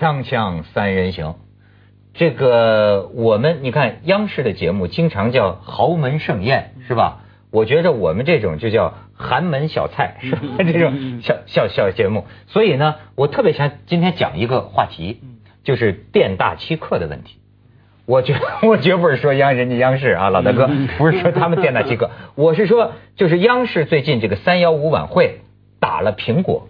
锵锵三人行，这个我们你看央视的节目经常叫豪门盛宴，是吧？我觉着我们这种就叫寒门小菜，是吧？这种小小小节目，所以呢，我特别想今天讲一个话题，就是店大欺客的问题。我绝 我绝不是说央人家央视啊，老大哥不是说他们店大欺客，我是说就是央视最近这个三幺五晚会打了苹果。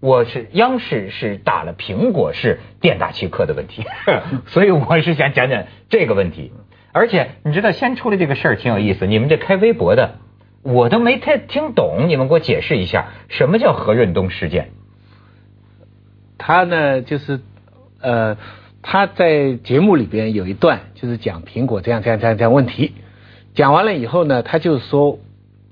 我是央视是打了苹果是店大欺客的问题，所以我是想讲讲这个问题。而且你知道，先出了这个事儿挺有意思。你们这开微博的，我都没太听懂，你们给我解释一下，什么叫何润东事件？他呢，就是呃，他在节目里边有一段，就是讲苹果这样这样这样这样问题。讲完了以后呢，他就说，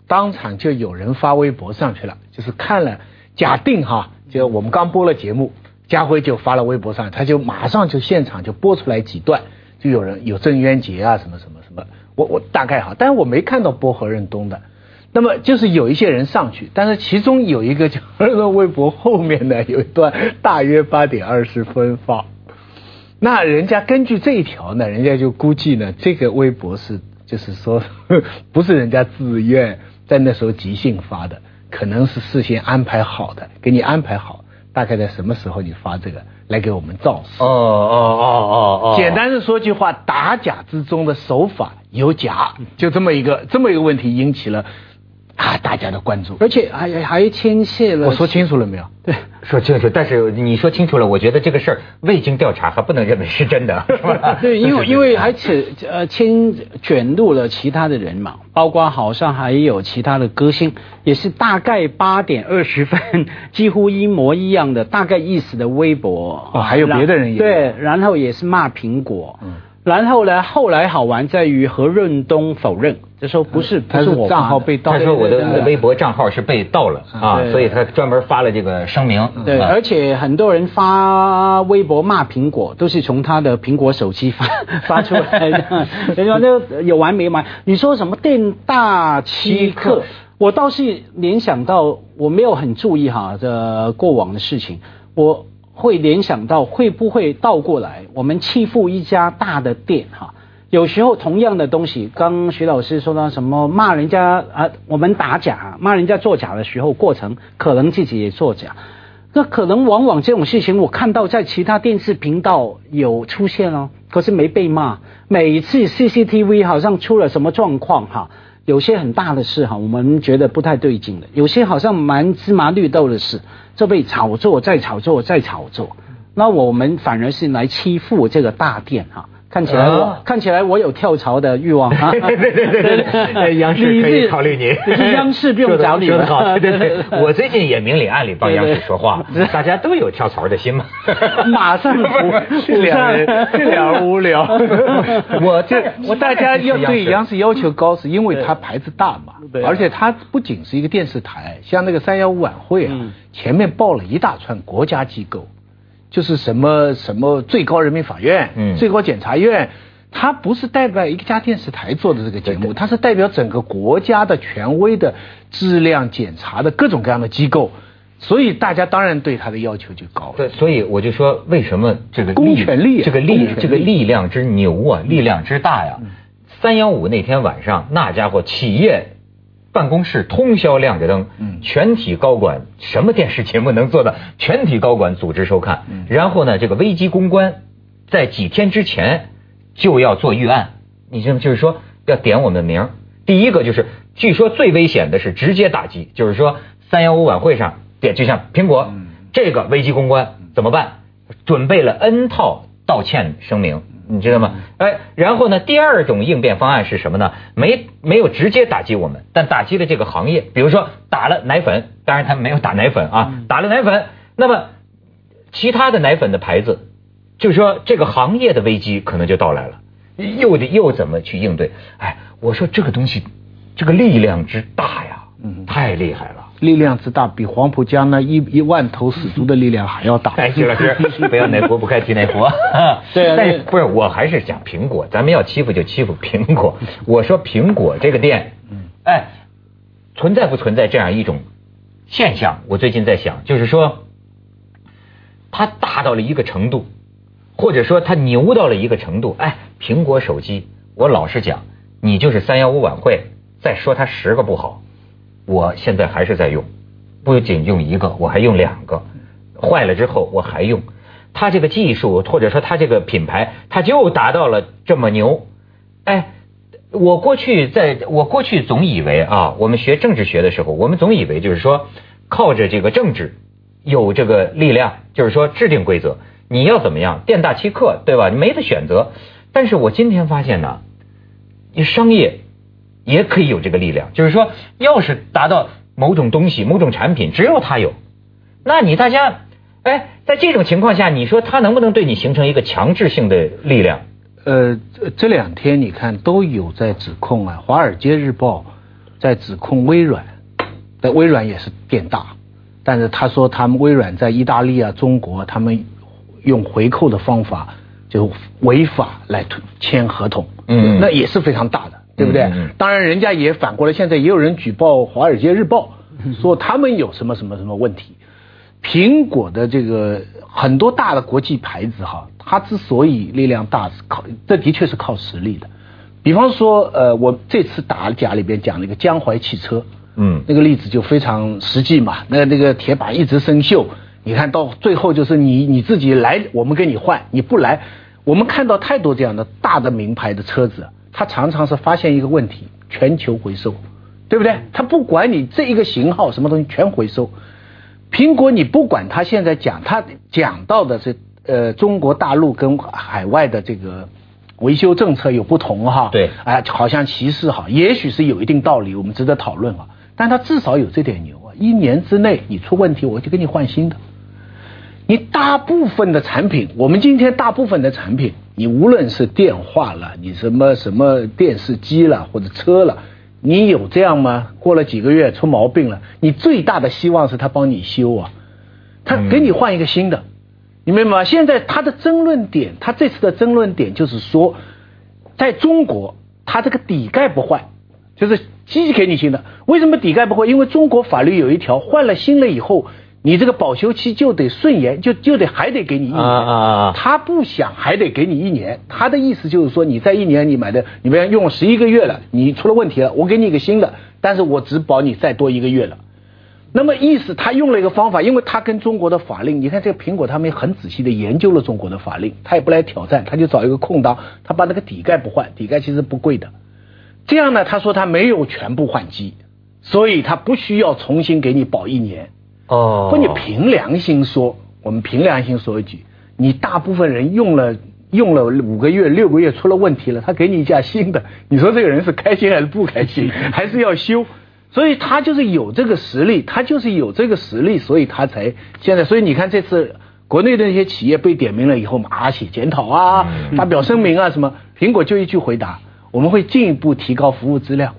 当场就有人发微博上去了，就是看了，假定哈。就我们刚播了节目，家辉就发了微博上，他就马上就现场就播出来几段，就有人有郑渊洁啊什么什么什么，我我大概哈，但是我没看到播何润东的，那么就是有一些人上去，但是其中有一个就何润东微博后面呢有一段大约八点二十分发，那人家根据这一条呢，人家就估计呢这个微博是就是说 不是人家自愿在那时候即兴发的。可能是事先安排好的，给你安排好，大概在什么时候你发这个来给我们造势。哦哦哦哦哦。简单的说句话，打假之中的手法有假，就这么一个这么一个问题引起了。啊，大家的关注，而且还还牵涉了。我说清楚了没有？对，说清楚。但是你说清楚了，我觉得这个事儿未经调查还不能认为是真的。对，因为因为还且呃牵卷入了其他的人嘛，包括好像还有其他的歌星，也是大概八点二十分，几乎一模一样的大概意思的微博。哦，还有别的人也对，然后也是骂苹果。嗯。然后呢？后来好玩在于何润东否认，就说不是，他是我账号被盗，他说我的微博账号是被盗了啊，所以他专门发了这个声明。对，而且很多人发微博骂苹果，都是从他的苹果手机发 发出来的。人家那有完没完？你说什么店大欺客？我倒是联想到，我没有很注意哈这过往的事情，我。会联想到会不会倒过来？我们欺负一家大的店哈，有时候同样的东西，刚徐老师说到什么骂人家啊，我们打假骂人家作假的时候，过程可能自己也作假，那可能往往这种事情我看到在其他电视频道有出现哦，可是没被骂。每次 CCTV 好像出了什么状况哈，有些很大的事哈，我们觉得不太对劲的，有些好像蛮芝麻绿豆的事。就被炒作，再炒作，再炒作，那我们反而是来欺负这个大店哈。看起来我看起来我有跳槽的欲望 啊！对对对对，央视可以考虑你，央视不用找你了。对对对，我最近也明里暗里帮央视说话，大家都有跳槽的心嘛。马上这两这两无聊。我这我大家要对央视要求高，是因为它牌子大嘛，而且它不仅是一个电视台，像那个三幺五晚会啊，前面报了一大串国家机构。就是什么什么最高人民法院、嗯，最高检察院，它不是代表一家电视台做的这个节目，它是代表整个国家的权威的质量检查的各种各样的机构，所以大家当然对它的要求就高。对，所以我就说，为什么这个公权力，这个力，这个力量之牛啊，力量之大呀！三幺五那天晚上，那家伙企业。办公室通宵亮着灯，全体高管什么电视节目能做到？全体高管组织收看，然后呢，这个危机公关在几天之前就要做预案，你这就是说要点我们的名。第一个就是，据说最危险的是直接打击，就是说三幺五晚会上点，就像苹果这个危机公关怎么办？准备了 N 套道歉声明。你知道吗？哎，然后呢？第二种应变方案是什么呢？没没有直接打击我们，但打击了这个行业。比如说打了奶粉，当然他没有打奶粉啊，打了奶粉。那么其他的奶粉的牌子，就是说这个行业的危机可能就到来了，又得又怎么去应对？哎，我说这个东西，这个力量之大呀，嗯，太厉害了。力量之大，比黄浦江那一一万头死猪的力量还要大。哎，徐老师，不要哪国不开提哪国。对，但不是，我还是讲苹果，咱们要欺负就欺负苹果。我说苹果这个店，哎，存在不存在这样一种现象？我最近在想，就是说，它大到了一个程度，或者说它牛到了一个程度。哎，苹果手机，我老实讲，你就是三幺五晚会再说它十个不好，我现在还是在用，不仅用一个，我还用两个，坏了之后我还用。它这个技术或者说它这个品牌，它就达到了这么牛。哎，我过去在我过去总以为啊，我们学政治学的时候，我们总以为就是说靠着这个政治。有这个力量，就是说制定规则，你要怎么样，店大欺客，对吧？你没得选择。但是我今天发现呢，你商业也可以有这个力量，就是说，要是达到某种东西、某种产品，只有他有，那你大家，哎，在这种情况下，你说他能不能对你形成一个强制性的力量？呃，这两天你看都有在指控啊，《华尔街日报》在指控微软，但微软也是变大。但是他说，他们微软在意大利啊、中国，他们用回扣的方法就违法来签合同，嗯，那也是非常大的，对不对？当然，人家也反过来，现在也有人举报《华尔街日报》，说他们有什么什么什么问题。苹果的这个很多大的国际牌子哈，它之所以力量大，是靠这的确是靠实力的。比方说，呃，我这次打假里边讲了一个江淮汽车。嗯，那个例子就非常实际嘛。那那个铁板一直生锈，你看到最后就是你你自己来，我们跟你换；你不来，我们看到太多这样的大的名牌的车子，它常常是发现一个问题，全球回收，对不对？他不管你这一个型号什么东西全回收。苹果你不管它现在讲，它讲到的是呃中国大陆跟海外的这个维修政策有不同哈。对，哎，好像歧视哈，也许是有一定道理，我们值得讨论啊。但他至少有这点牛啊！一年之内你出问题，我就给你换新的。你大部分的产品，我们今天大部分的产品，你无论是电话了，你什么什么电视机了或者车了，你有这样吗？过了几个月出毛病了，你最大的希望是他帮你修啊，他给你换一个新的，你明白吗？现在他的争论点，他这次的争论点就是说，在中国，他这个底盖不换。就是机器给你新的，为什么底盖不换？因为中国法律有一条，换了新了以后，你这个保修期就得顺延，就就得还得给你一年。啊啊他不想还得给你一年，他的意思就是说，你在一年你买的，你们用了十一个月了，你出了问题了，我给你一个新的，但是我只保你再多一个月了。那么意思他用了一个方法，因为他跟中国的法令，你看这个苹果他们很仔细的研究了中国的法令，他也不来挑战，他就找一个空档，他把那个底盖不换，底盖其实不贵的。这样呢？他说他没有全部换机，所以他不需要重新给你保一年。哦，不，你凭良心说，我们凭良心说一句，你大部分人用了用了五个月、六个月出了问题了，他给你一架新的，你说这个人是开心还是不开心？还是要修？所以他就是有这个实力，他就是有这个实力，所以他才现在。所以你看这次国内的那些企业被点名了以后，马上写检讨啊，发表声明啊，什么？苹果就一句回答。我们会进一步提高服务质量，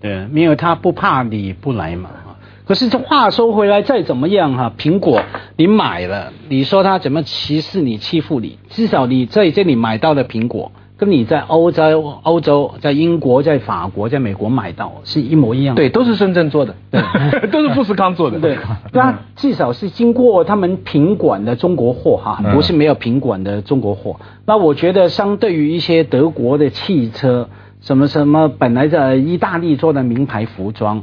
对，因为他不怕你不来嘛。可是这话说回来，再怎么样哈，苹果你买了，你说他怎么歧视你、欺负你？至少你在这里买到的苹果，跟你在欧洲、欧洲、在英国、在法国、在美国买到是一模一样。对，都是深圳做的，对，都是富士康做的。对，那至少是经过他们品管的中国货哈，不是没有品管的中国货。那我觉得，相对于一些德国的汽车，什么什么本来在意大利做的名牌服装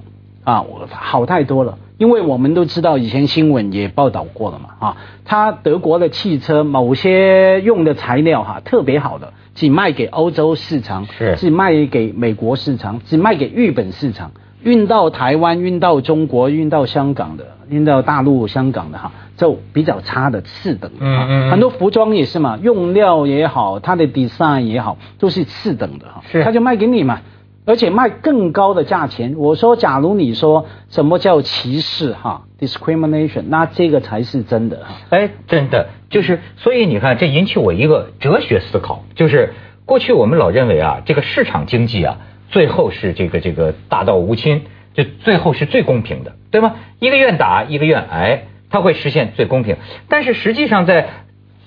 啊，好太多了。因为我们都知道，以前新闻也报道过了嘛啊，它德国的汽车某些用的材料哈特别好的，只卖给欧洲市场，是只卖给美国市场，只卖给日本市场，运到台湾、运到中国、运到香港的、运到大陆、香港的哈。就比较差的次等，嗯嗯，很多服装也是嘛，用料也好，它的 design 也好，都是次等的哈，是，他就卖给你嘛，而且卖更高的价钱。我说，假如你说什么叫歧视哈，discrimination，那这个才是真的。哎，真的就是，所以你看，这引起我一个哲学思考，就是过去我们老认为啊，这个市场经济啊，最后是这个这个大道无亲，就最后是最公平的，对吗？一个愿打，一个愿挨。它会实现最公平，但是实际上在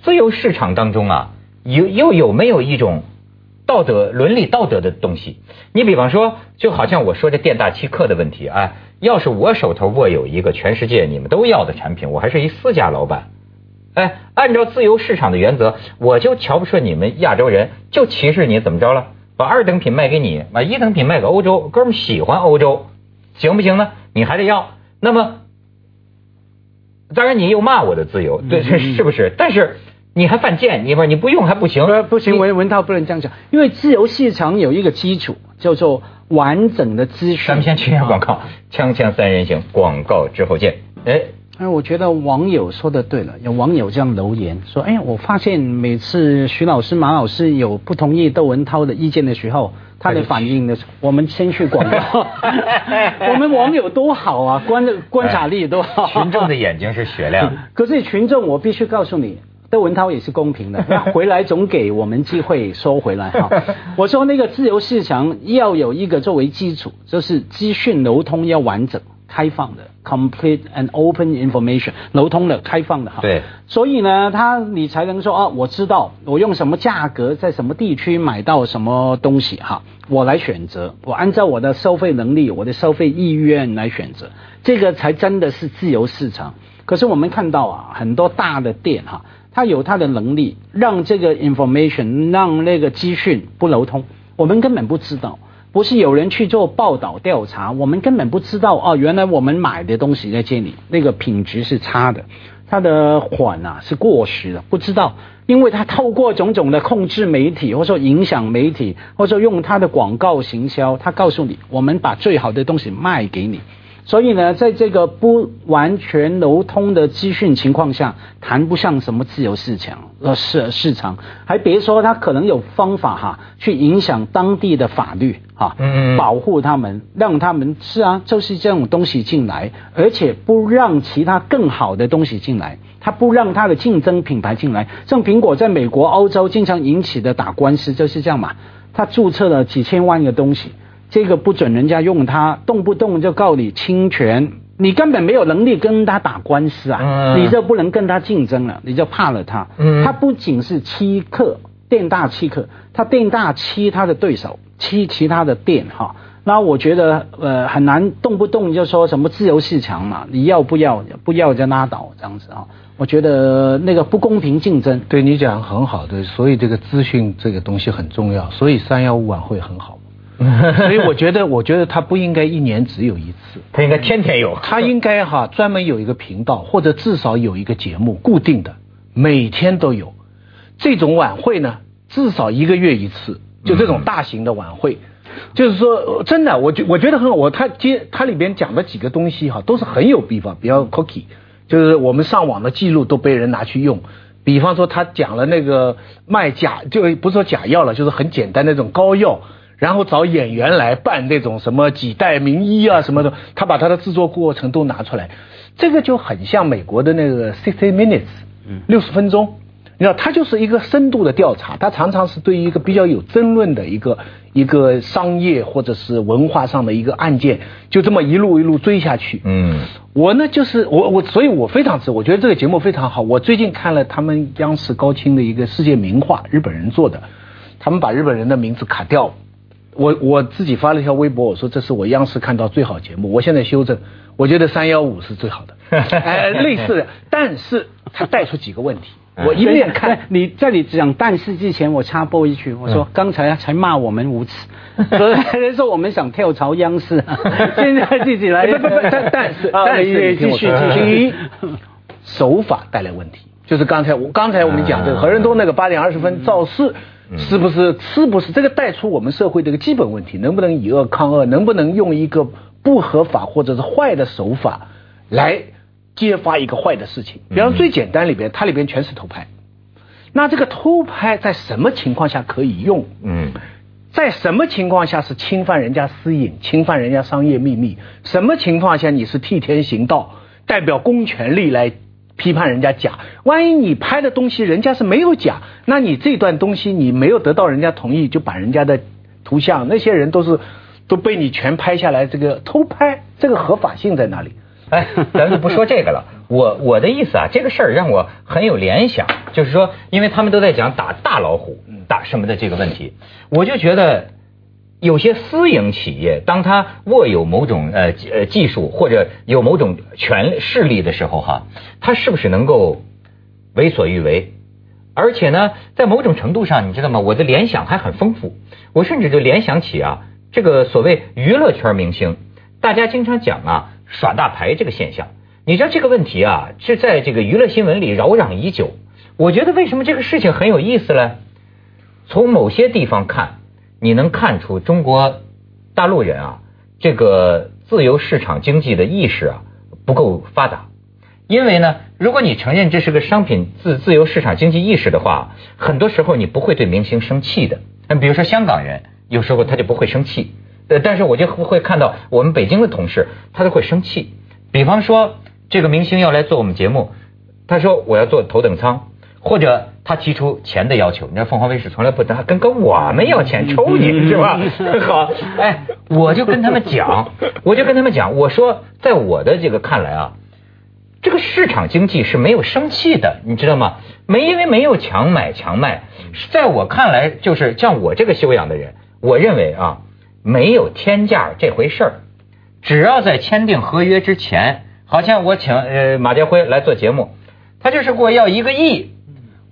自由市场当中啊，有又有没有一种道德伦理道德的东西？你比方说，就好像我说这店大欺客的问题，啊，要是我手头握有一个全世界你们都要的产品，我还是一私家老板，哎，按照自由市场的原则，我就瞧不顺你们亚洲人，就歧视你，怎么着了？把二等品卖给你，把一等品卖给欧洲，哥们喜欢欧洲，行不行呢？你还得要。那么，当然你又骂我的自由，对，是不是？但是你还犯贱，你不你不用还不行，不行，文文涛不能这样讲，因为自由市场有一个基础叫做完整的资讯。咱们先去下广告，锵锵三人行，广告之后见。哎。哎，我觉得网友说的对了，有网友这样留言说：“哎，我发现每次徐老师、马老师有不同意窦文涛的意见的时候，他的反应呢，我们先去广告。我们网友多好啊，观观察力多好。群众的眼睛是雪亮。可是群众，我必须告诉你，窦文涛也是公平的，回来总给我们机会收回来哈。我说那个自由市场要有一个作为基础，就是资讯流通要完整。”开放的，complete and open information，流通的，开放的哈。对。所以呢，他你才能说啊，我知道我用什么价格在什么地区买到什么东西哈，我来选择，我按照我的消费能力、我的消费意愿来选择，这个才真的是自由市场。可是我们看到啊，很多大的店哈，他有他的能力让这个 information 让那个资讯不流通，我们根本不知道。不是有人去做报道调查，我们根本不知道哦，原来我们买的东西在这里，那个品质是差的，它的款啊是过时的，不知道，因为它透过种种的控制媒体，或者说影响媒体，或者说用它的广告行销，他告诉你，我们把最好的东西卖给你。所以呢，在这个不完全流通的资讯情况下，谈不上什么自由市场呃市市场，还别说他可能有方法哈，去影响当地的法律哈，嗯嗯，保护他们，让他们是啊，就是这种东西进来，而且不让其他更好的东西进来，他不让他的竞争品牌进来，像苹果在美国、欧洲经常引起的打官司就是这样嘛，他注册了几千万个东西。这个不准人家用它，动不动就告你侵权，你根本没有能力跟他打官司啊，你就不能跟他竞争了，你就怕了他。嗯他不仅是欺客，店大欺客，他店大欺他的对手，欺其他的店哈。那我觉得呃很难，动不动就说什么自由市场嘛，你要不要？不要就拉倒这样子啊。我觉得那个不公平竞争。对你讲很好，的，所以这个资讯这个东西很重要，所以三幺五晚会很好。所以我觉得，我觉得他不应该一年只有一次，他应该天天有。他应该哈专门有一个频道，或者至少有一个节目固定的，每天都有。这种晚会呢，至少一个月一次，就这种大型的晚会，就是说真的，我觉我觉得很好。我他接他里边讲的几个东西哈，都是很有地方，比较 cookie，就是我们上网的记录都被人拿去用。比方说他讲了那个卖假，就不是说假药了，就是很简单那种膏药。然后找演员来扮那种什么几代名医啊什么的，他把他的制作过程都拿出来，这个就很像美国的那个 sixty minutes，六十分钟，你知道，他就是一个深度的调查，他常常是对于一个比较有争论的一个一个商业或者是文化上的一个案件，就这么一路一路追下去。嗯，我呢就是我我，所以我非常支，我觉得这个节目非常好。我最近看了他们央视高清的一个世界名画，日本人做的，他们把日本人的名字卡掉。我我自己发了一条微博，我说这是我央视看到最好节目。我现在修正，我觉得三幺五是最好的，哎，类似的，但是它带出几个问题。我一面看，你在你讲但是之前，我插播一句，我说刚才才骂我们无耻，人说我们想跳槽央视，现在自己来，但但是但是继续继续，手法带来问题，就是刚才我刚才我们讲这个何仁东那个八点二十分造势。是不是？是不是这个带出我们社会的一个基本问题？能不能以恶抗恶？能不能用一个不合法或者是坏的手法来揭发一个坏的事情？比方最简单里边，它里边全是偷拍。那这个偷拍在什么情况下可以用？嗯，在什么情况下是侵犯人家私隐、侵犯人家商业秘密？什么情况下你是替天行道，代表公权力来？批判人家假，万一你拍的东西人家是没有假，那你这段东西你没有得到人家同意，就把人家的图像，那些人都是都被你全拍下来，这个偷拍，这个合法性在哪里？哎，咱就不说这个了。我我的意思啊，这个事儿让我很有联想，就是说，因为他们都在讲打大老虎，打什么的这个问题，我就觉得。有些私营企业，当他握有某种呃呃技术或者有某种权势力的时候，哈，他是不是能够为所欲为。而且呢，在某种程度上，你知道吗？我的联想还很丰富。我甚至就联想起啊，这个所谓娱乐圈明星，大家经常讲啊耍大牌这个现象。你知道这个问题啊，是在这个娱乐新闻里扰攘已久。我觉得为什么这个事情很有意思呢？从某些地方看，你能看出中国大陆人啊，这个自由市场经济的意识啊不够发达。因为呢，如果你承认这是个商品自自由市场经济意识的话，很多时候你不会对明星生气的。比如说香港人，有时候他就不会生气。呃，但是我就会看到我们北京的同事，他都会生气。比方说，这个明星要来做我们节目，他说我要做头等舱，或者他提出钱的要求。你知道凤凰卫视从来不他跟跟我们要钱抽你是吧？好，哎，我就跟他们讲，我就跟他们讲，我说在我的这个看来啊。这个市场经济是没有生气的，你知道吗？没因为没有强买强卖，在我看来，就是像我这个修养的人，我认为啊，没有天价这回事儿。只要在签订合约之前，好像我请呃马家辉来做节目，他就是给我要一个亿，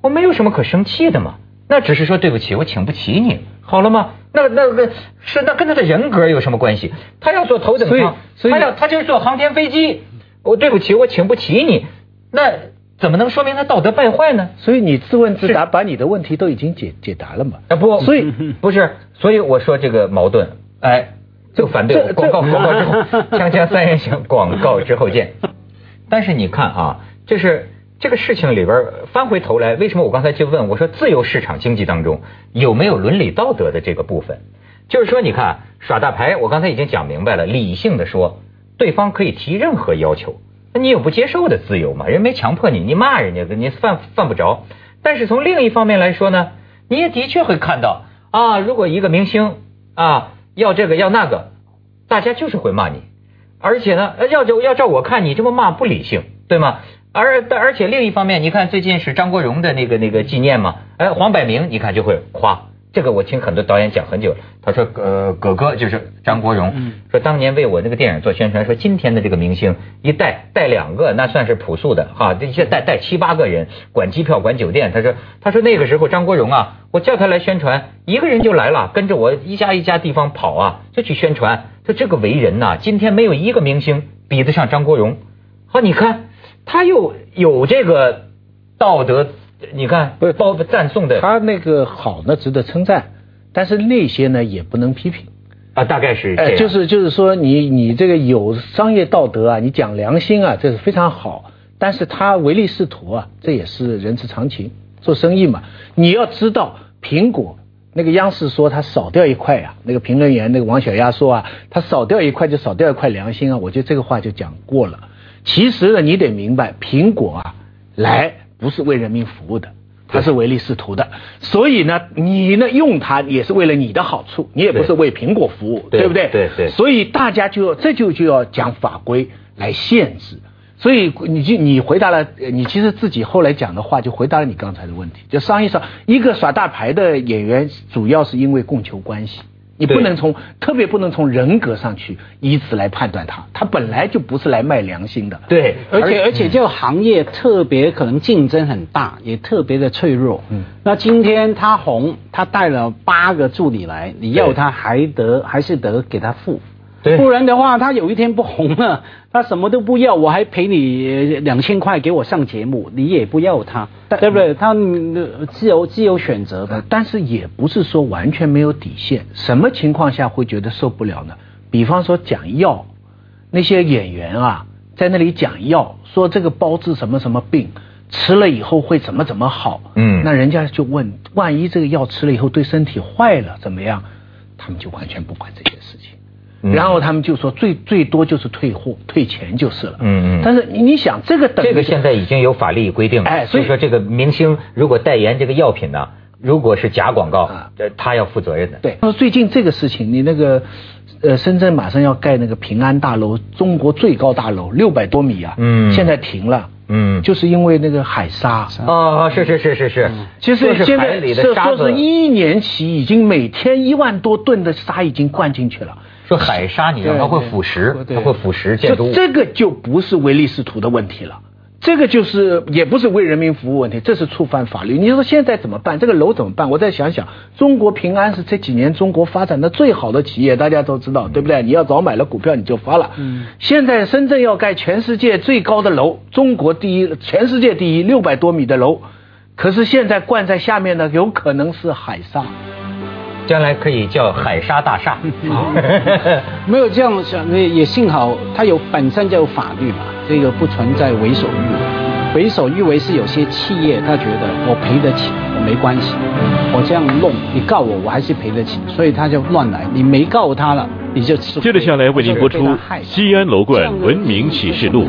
我没有什么可生气的嘛。那只是说对不起，我请不起你，好了吗？那那个是那跟他的人格有什么关系？他要坐头等舱，他要他就是坐航天飞机。我对不起，我请不起你，那怎么能说明他道德败坏呢？所以你自问自答，把你的问题都已经解解答了嘛？啊不，所以 不是，所以我说这个矛盾，哎，就反对广告广告之后，锵锵三人行，广告之后见。但是你看啊，就是这个事情里边翻回头来，为什么我刚才就问我说，自由市场经济当中有没有伦理道德的这个部分？就是说，你看耍大牌，我刚才已经讲明白了，理性的说。对方可以提任何要求，那你有不接受的自由嘛？人没强迫你，你骂人家的你犯犯不着。但是从另一方面来说呢，你也的确会看到啊，如果一个明星啊要这个要那个，大家就是会骂你，而且呢，要照要照我看你这么骂不理性，对吗？而而且另一方面，你看最近是张国荣的那个那个纪念嘛，哎，黄百鸣你看就会夸。这个我听很多导演讲很久，他说呃，葛哥就是张国荣，说当年为我那个电影做宣传，说今天的这个明星一带带两个，那算是朴素的哈，这些带带七八个人，管机票管酒店。他说他说那个时候张国荣啊，我叫他来宣传，一个人就来了，跟着我一家一家地方跑啊，就去宣传。说这个为人呐，今天没有一个明星比得上张国荣。好，你看他又有这个道德。你看，不是包赞颂的，他那个好呢，值得称赞，但是那些呢也不能批评。啊，大概是，哎，就是就是说，你你这个有商业道德啊，你讲良心啊，这是非常好，但是他唯利是图啊，这也是人之常情，做生意嘛，你要知道，苹果那个央视说他少掉一块呀，那个评论员那个王小丫说啊，他少掉一块就少掉一块良心啊，我觉得这个话就讲过了，其实呢，你得明白，苹果啊，来。不是为人民服务的，它是唯利是图的。所以呢，你呢用它也是为了你的好处，你也不是为苹果服务，对不对？对对。所以大家就要这就就要讲法规来限制。所以你就你回答了，你其实自己后来讲的话就回答了你刚才的问题。就商业上一个耍大牌的演员，主要是因为供求关系。你不能从特别不能从人格上去以此来判断他，他本来就不是来卖良心的。对，而且而且这个行业特别可能竞争很大，也特别的脆弱。嗯，那今天他红，他带了八个助理来，你要他还得还是得给他付。不然的话，他有一天不红了，他什么都不要，我还赔你两千块给我上节目，你也不要他，对不对？他自由自由选择的，但是也不是说完全没有底线。什么情况下会觉得受不了呢？比方说讲药，那些演员啊，在那里讲药，说这个包治什么什么病，吃了以后会怎么怎么好。嗯，那人家就问，万一这个药吃了以后对身体坏了怎么样？他们就完全不管这些事情。然后他们就说最最多就是退货退钱就是了。嗯嗯。但是你想这个等这个现在已经有法律规定了。哎，所以说这个明星如果代言这个药品呢，如果是假广告，呃，他要负责任的。对。他说最近这个事情，你那个呃，深圳马上要盖那个平安大楼，中国最高大楼，六百多米啊。嗯。现在停了。嗯。就是因为那个海沙。哦，是是是是是。其实现在说是一年起已经每天一万多吨的沙已经灌进去了。说海沙，你知道它会腐蚀，它会腐蚀建筑物。这个就不是唯利是图的问题了，这个就是也不是为人民服务问题，这是触犯法律。你说现在怎么办？这个楼怎么办？我再想想，中国平安是这几年中国发展的最好的企业，大家都知道，对不对？你要早买了股票你就发了。嗯。现在深圳要盖全世界最高的楼，中国第一，全世界第一，六百多米的楼。可是现在灌在下面的有可能是海沙，将来可以叫海沙大厦。没有这样想，那也幸好它有本身就有法律嘛，这个不存在为所欲为。为所欲为是有些企业他觉得我赔得起，我没关系，我这样弄你告我，我还是赔得起，所以他就乱来。你没告他了，你就接着下来为您播出《西安楼冠文明启示录》。